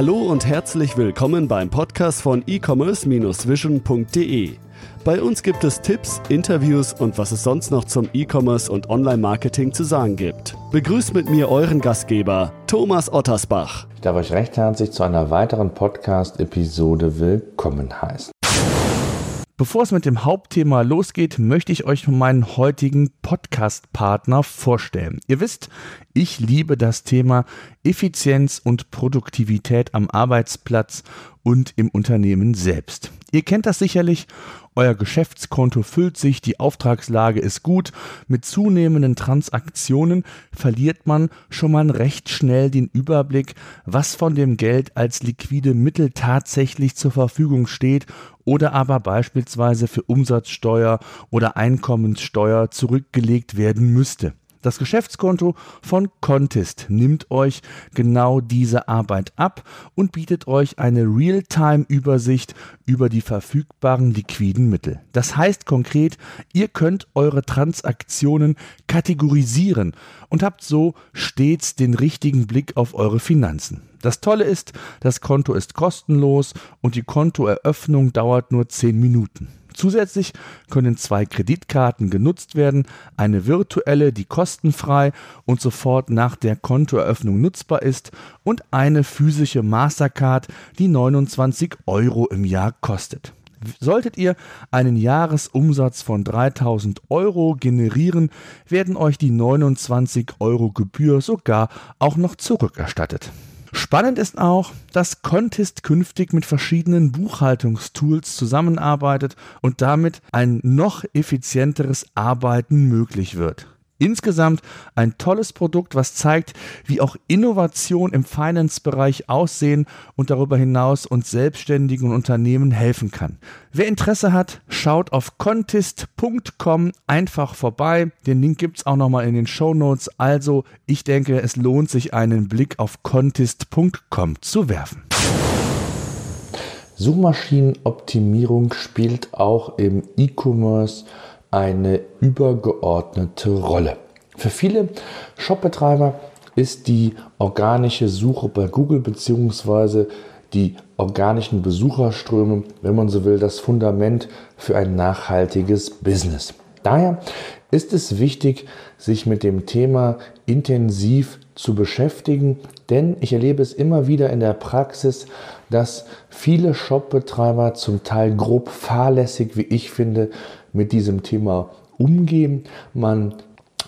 Hallo und herzlich willkommen beim Podcast von e-commerce-vision.de. Bei uns gibt es Tipps, Interviews und was es sonst noch zum E-Commerce und Online-Marketing zu sagen gibt. Begrüßt mit mir euren Gastgeber, Thomas Ottersbach. Ich darf euch recht herzlich zu einer weiteren Podcast-Episode willkommen heißen. Bevor es mit dem Hauptthema losgeht, möchte ich euch meinen heutigen Podcast-Partner vorstellen. Ihr wisst, ich liebe das Thema Effizienz und Produktivität am Arbeitsplatz und im Unternehmen selbst. Ihr kennt das sicherlich euer Geschäftskonto füllt sich, die Auftragslage ist gut. Mit zunehmenden Transaktionen verliert man schon mal recht schnell den Überblick, was von dem Geld als liquide Mittel tatsächlich zur Verfügung steht oder aber beispielsweise für Umsatzsteuer oder Einkommenssteuer zurückgelegt werden müsste. Das Geschäftskonto von Contest nimmt euch genau diese Arbeit ab und bietet euch eine Realtime-Übersicht über die verfügbaren liquiden Mittel. Das heißt konkret, ihr könnt eure Transaktionen kategorisieren und habt so stets den richtigen Blick auf eure Finanzen. Das Tolle ist, das Konto ist kostenlos und die Kontoeröffnung dauert nur 10 Minuten. Zusätzlich können zwei Kreditkarten genutzt werden, eine virtuelle, die kostenfrei und sofort nach der Kontoeröffnung nutzbar ist und eine physische Mastercard, die 29 Euro im Jahr kostet. Solltet ihr einen Jahresumsatz von 3000 Euro generieren, werden euch die 29 Euro Gebühr sogar auch noch zurückerstattet. Spannend ist auch, dass Contest künftig mit verschiedenen Buchhaltungstools zusammenarbeitet und damit ein noch effizienteres Arbeiten möglich wird. Insgesamt ein tolles Produkt, was zeigt, wie auch Innovation im Finance-Bereich aussehen und darüber hinaus uns selbstständigen Unternehmen helfen kann. Wer Interesse hat, schaut auf contest.com einfach vorbei. Den Link gibt es auch nochmal in den Show Notes. Also, ich denke, es lohnt sich, einen Blick auf contest.com zu werfen. Suchmaschinenoptimierung spielt auch im E-Commerce eine übergeordnete Rolle. Für viele Shopbetreiber ist die organische Suche bei Google bzw. die organischen Besucherströme, wenn man so will, das Fundament für ein nachhaltiges Business. Daher ist es wichtig, sich mit dem Thema intensiv zu beschäftigen, denn ich erlebe es immer wieder in der Praxis, dass viele Shopbetreiber zum Teil grob fahrlässig, wie ich finde, mit diesem Thema umgehen. Man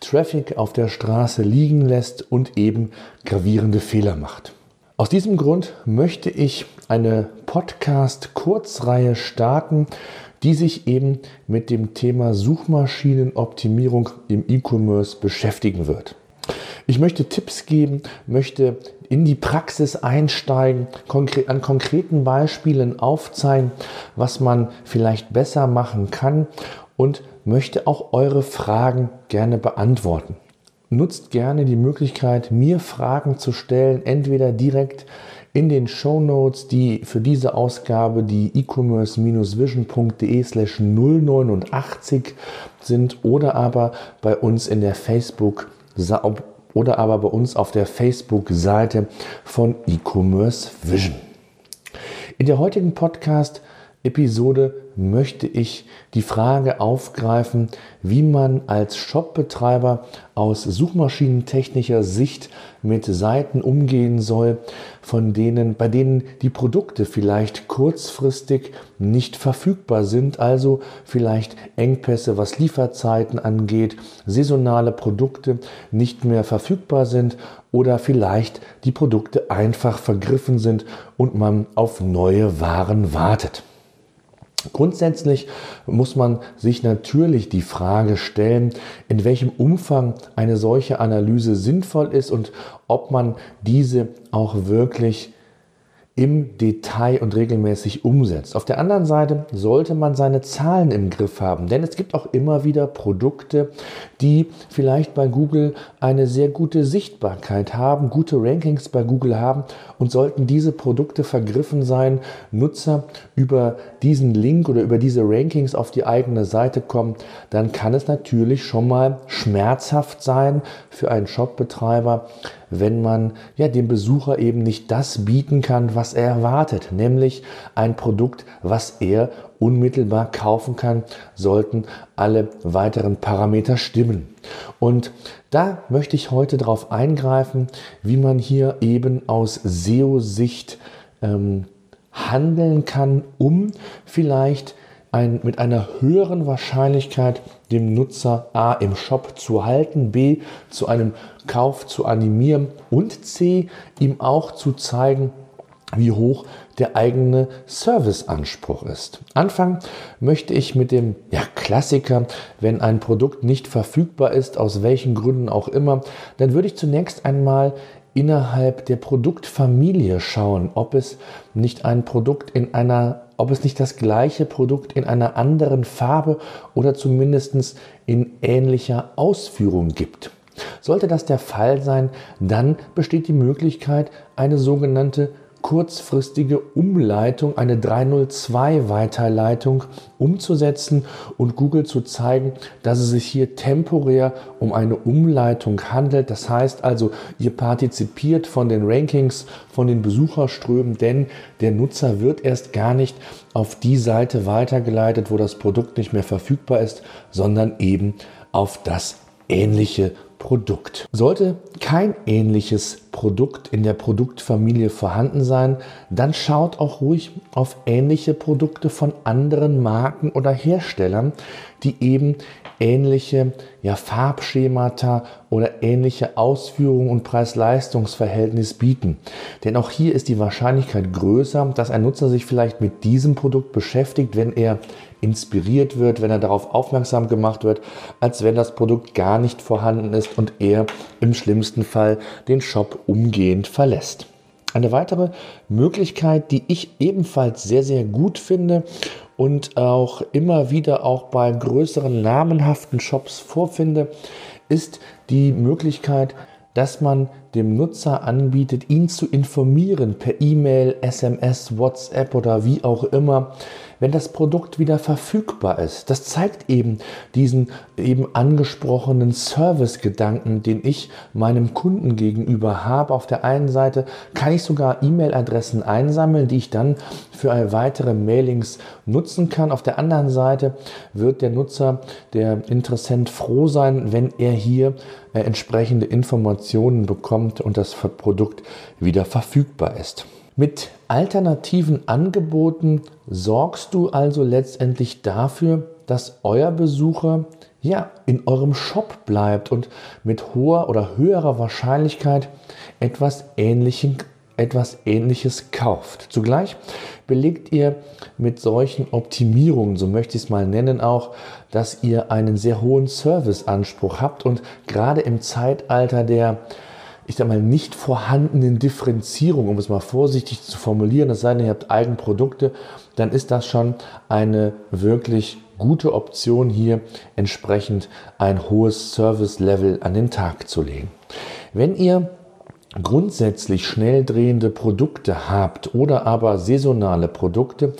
Traffic auf der Straße liegen lässt und eben gravierende Fehler macht. Aus diesem Grund möchte ich eine Podcast-Kurzreihe starten, die sich eben mit dem Thema Suchmaschinenoptimierung im E-Commerce beschäftigen wird. Ich möchte Tipps geben, möchte in die Praxis einsteigen, konkret, an konkreten Beispielen aufzeigen, was man vielleicht besser machen kann und möchte auch eure Fragen gerne beantworten. Nutzt gerne die Möglichkeit, mir Fragen zu stellen, entweder direkt in den Show Notes, die für diese Ausgabe die e-commerce-vision.de slash 089 sind oder aber bei uns in der Facebook oder aber bei uns auf der Facebook-Seite von E-Commerce Vision. In der heutigen Podcast-Episode möchte ich die Frage aufgreifen, wie man als Shopbetreiber aus suchmaschinentechnischer Sicht mit Seiten umgehen soll, von denen, bei denen die Produkte vielleicht kurzfristig nicht verfügbar sind, also vielleicht Engpässe, was Lieferzeiten angeht, saisonale Produkte nicht mehr verfügbar sind oder vielleicht die Produkte einfach vergriffen sind und man auf neue Waren wartet. Grundsätzlich muss man sich natürlich die Frage stellen, in welchem Umfang eine solche Analyse sinnvoll ist und ob man diese auch wirklich im Detail und regelmäßig umsetzt. Auf der anderen Seite sollte man seine Zahlen im Griff haben, denn es gibt auch immer wieder Produkte, die vielleicht bei Google eine sehr gute Sichtbarkeit haben, gute Rankings bei Google haben und sollten diese Produkte vergriffen sein, Nutzer über diesen Link oder über diese Rankings auf die eigene Seite kommen, dann kann es natürlich schon mal schmerzhaft sein für einen Shopbetreiber, wenn man ja dem Besucher eben nicht das bieten kann, was er erwartet, nämlich ein Produkt, was er unmittelbar kaufen kann, sollten alle weiteren Parameter stimmen. Und da möchte ich heute darauf eingreifen, wie man hier eben aus SEO-Sicht ähm, handeln kann, um vielleicht ein, mit einer höheren Wahrscheinlichkeit dem Nutzer A im Shop zu halten, B zu einem Kauf zu animieren und C ihm auch zu zeigen, wie hoch der eigene Serviceanspruch ist. Anfangen möchte ich mit dem ja, Klassiker, wenn ein Produkt nicht verfügbar ist, aus welchen Gründen auch immer, dann würde ich zunächst einmal innerhalb der Produktfamilie schauen, ob es nicht ein Produkt in einer, ob es nicht das gleiche Produkt in einer anderen Farbe oder zumindest in ähnlicher Ausführung gibt. Sollte das der Fall sein, dann besteht die Möglichkeit, eine sogenannte kurzfristige Umleitung, eine 302-Weiterleitung umzusetzen und Google zu zeigen, dass es sich hier temporär um eine Umleitung handelt. Das heißt also, ihr partizipiert von den Rankings, von den Besucherströmen, denn der Nutzer wird erst gar nicht auf die Seite weitergeleitet, wo das Produkt nicht mehr verfügbar ist, sondern eben auf das ähnliche Produkt. Sollte kein ähnliches Produkt in der Produktfamilie vorhanden sein, dann schaut auch ruhig auf ähnliche Produkte von anderen Marken oder Herstellern, die eben ähnliche ja, Farbschemata oder ähnliche Ausführungen und Preis-Leistungs-Verhältnis bieten. Denn auch hier ist die Wahrscheinlichkeit größer, dass ein Nutzer sich vielleicht mit diesem Produkt beschäftigt, wenn er inspiriert wird, wenn er darauf aufmerksam gemacht wird, als wenn das Produkt gar nicht vorhanden ist und er im schlimmsten Fall den Shop umgehend verlässt. Eine weitere Möglichkeit, die ich ebenfalls sehr, sehr gut finde und auch immer wieder auch bei größeren namenhaften Shops vorfinde, ist die Möglichkeit, dass man dem Nutzer anbietet, ihn zu informieren per E-Mail, SMS, WhatsApp oder wie auch immer, wenn das Produkt wieder verfügbar ist. Das zeigt eben diesen eben angesprochenen Service-Gedanken, den ich meinem Kunden gegenüber habe. Auf der einen Seite kann ich sogar E-Mail-Adressen einsammeln, die ich dann für weitere Mailings nutzen kann. Auf der anderen Seite wird der Nutzer, der Interessent froh sein, wenn er hier äh, entsprechende Informationen bekommt und das Produkt wieder verfügbar ist. Mit alternativen Angeboten sorgst du also letztendlich dafür, dass euer Besucher ja in eurem Shop bleibt und mit hoher oder höherer Wahrscheinlichkeit etwas Ähnlichem etwas Ähnliches kauft. Zugleich belegt ihr mit solchen Optimierungen, so möchte ich es mal nennen, auch, dass ihr einen sehr hohen Serviceanspruch habt und gerade im Zeitalter der ich sag mal, nicht vorhandenen Differenzierung, um es mal vorsichtig zu formulieren, es sei denn, ihr habt Eigenprodukte, dann ist das schon eine wirklich gute Option, hier entsprechend ein hohes Service-Level an den Tag zu legen. Wenn ihr grundsätzlich schnell drehende Produkte habt oder aber saisonale Produkte,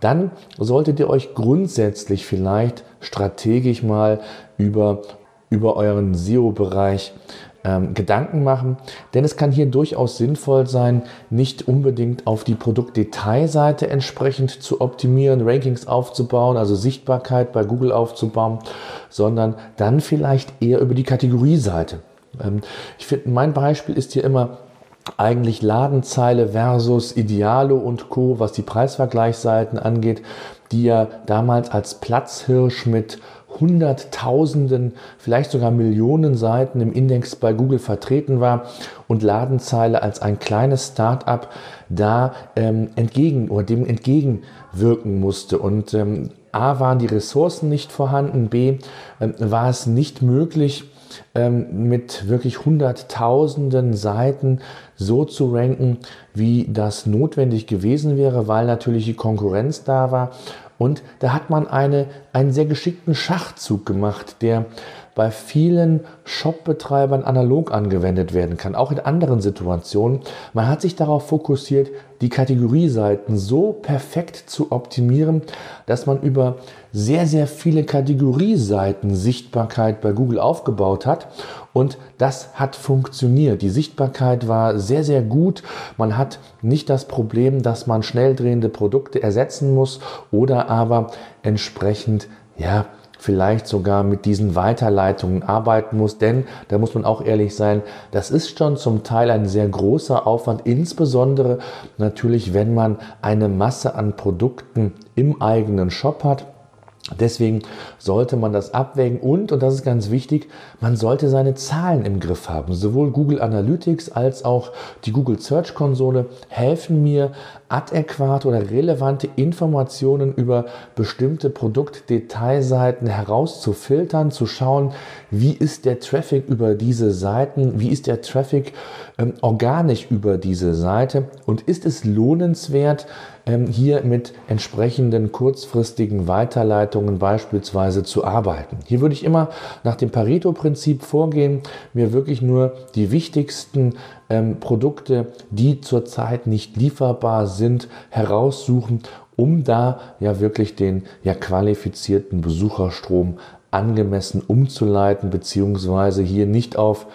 dann solltet ihr euch grundsätzlich vielleicht strategisch mal über, über euren SEO-Bereich ähm, Gedanken machen, denn es kann hier durchaus sinnvoll sein, nicht unbedingt auf die Produktdetailseite entsprechend zu optimieren, Rankings aufzubauen, also Sichtbarkeit bei Google aufzubauen, sondern dann vielleicht eher über die Kategorieseite. Ähm, ich finde, mein Beispiel ist hier immer eigentlich Ladenzeile versus Idealo und Co., was die Preisvergleichsseiten angeht, die ja damals als Platzhirsch mit Hunderttausenden, vielleicht sogar Millionen Seiten im Index bei Google vertreten war und Ladenzeile als ein kleines Start-up da ähm, entgegen oder dem entgegenwirken musste. Und ähm, A waren die Ressourcen nicht vorhanden, B ähm, war es nicht möglich, ähm, mit wirklich Hunderttausenden Seiten so zu ranken, wie das notwendig gewesen wäre, weil natürlich die Konkurrenz da war. Und da hat man eine, einen sehr geschickten Schachzug gemacht, der bei vielen Shop-Betreibern analog angewendet werden kann, auch in anderen Situationen. Man hat sich darauf fokussiert, die Kategorieseiten so perfekt zu optimieren, dass man über sehr, sehr viele Kategorieseiten Sichtbarkeit bei Google aufgebaut hat. Und das hat funktioniert. Die Sichtbarkeit war sehr, sehr gut. Man hat nicht das Problem, dass man schnell drehende Produkte ersetzen muss oder aber entsprechend, ja, vielleicht sogar mit diesen Weiterleitungen arbeiten muss, denn da muss man auch ehrlich sein, das ist schon zum Teil ein sehr großer Aufwand, insbesondere natürlich, wenn man eine Masse an Produkten im eigenen Shop hat. Deswegen sollte man das abwägen und, und das ist ganz wichtig, man sollte seine Zahlen im Griff haben. Sowohl Google Analytics als auch die Google Search Konsole helfen mir, adäquate oder relevante Informationen über bestimmte Produktdetailseiten herauszufiltern, zu schauen, wie ist der Traffic über diese Seiten, wie ist der Traffic ähm, organisch über diese Seite und ist es lohnenswert, ähm, hier mit entsprechenden kurzfristigen Weiterleitungen beispielsweise zu arbeiten. Hier würde ich immer nach dem Pareto-Prinzip vorgehen, mir wirklich nur die wichtigsten ähm, Produkte, die zurzeit nicht lieferbar sind, heraussuchen, um da ja wirklich den ja qualifizierten Besucherstrom angemessen umzuleiten, beziehungsweise hier nicht auf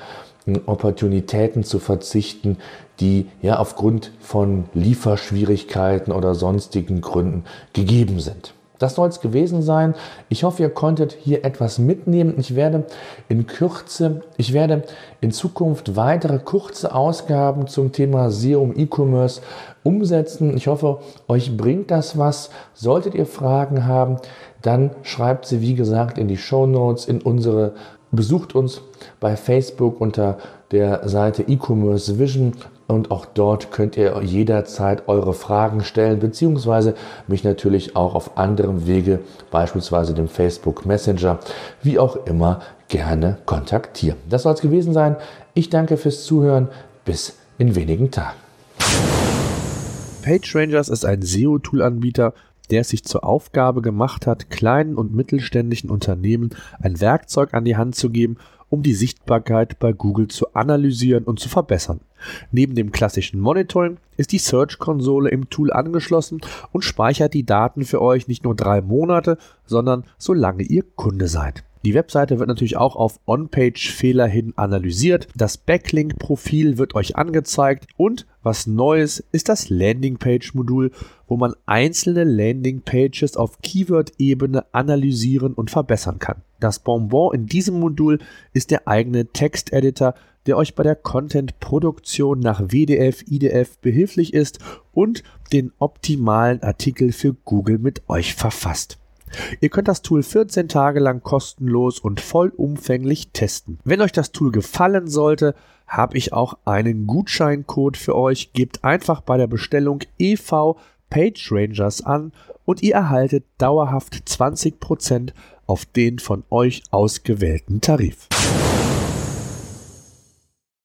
hm, Opportunitäten zu verzichten, die ja aufgrund von Lieferschwierigkeiten oder sonstigen Gründen gegeben sind. Das soll es gewesen sein. Ich hoffe, ihr konntet hier etwas mitnehmen. Ich werde in Kürze, ich werde in Zukunft weitere kurze Ausgaben zum Thema SEO im E-Commerce umsetzen. Ich hoffe, euch bringt das was. Solltet ihr Fragen haben, dann schreibt sie, wie gesagt, in die Show Notes, in unsere, besucht uns bei Facebook unter der Seite E-Commerce Vision und auch dort könnt ihr jederzeit eure Fragen stellen, beziehungsweise mich natürlich auch auf anderem Wege, beispielsweise dem Facebook Messenger, wie auch immer, gerne kontaktieren. Das soll es gewesen sein. Ich danke fürs Zuhören. Bis in wenigen Tagen. PageRangers ist ein SEO-Tool-Anbieter, der es sich zur Aufgabe gemacht hat, kleinen und mittelständischen Unternehmen ein Werkzeug an die Hand zu geben, um die Sichtbarkeit bei Google zu analysieren und zu verbessern. Neben dem klassischen Monitoring ist die Search-Konsole im Tool angeschlossen und speichert die Daten für euch nicht nur drei Monate, sondern solange ihr Kunde seid. Die Webseite wird natürlich auch auf On-Page-Fehler hin analysiert. Das Backlink-Profil wird euch angezeigt und was Neues ist das Landing-Page-Modul, wo man einzelne Landing-Pages auf Keyword-Ebene analysieren und verbessern kann. Das Bonbon in diesem Modul ist der eigene Texteditor, der euch bei der Content-Produktion nach WDF, IDF behilflich ist und den optimalen Artikel für Google mit euch verfasst. Ihr könnt das Tool 14 Tage lang kostenlos und vollumfänglich testen. Wenn euch das Tool gefallen sollte, habe ich auch einen Gutscheincode für euch. Gebt einfach bei der Bestellung EV PageRangers an und ihr erhaltet dauerhaft 20% auf den von euch ausgewählten Tarif.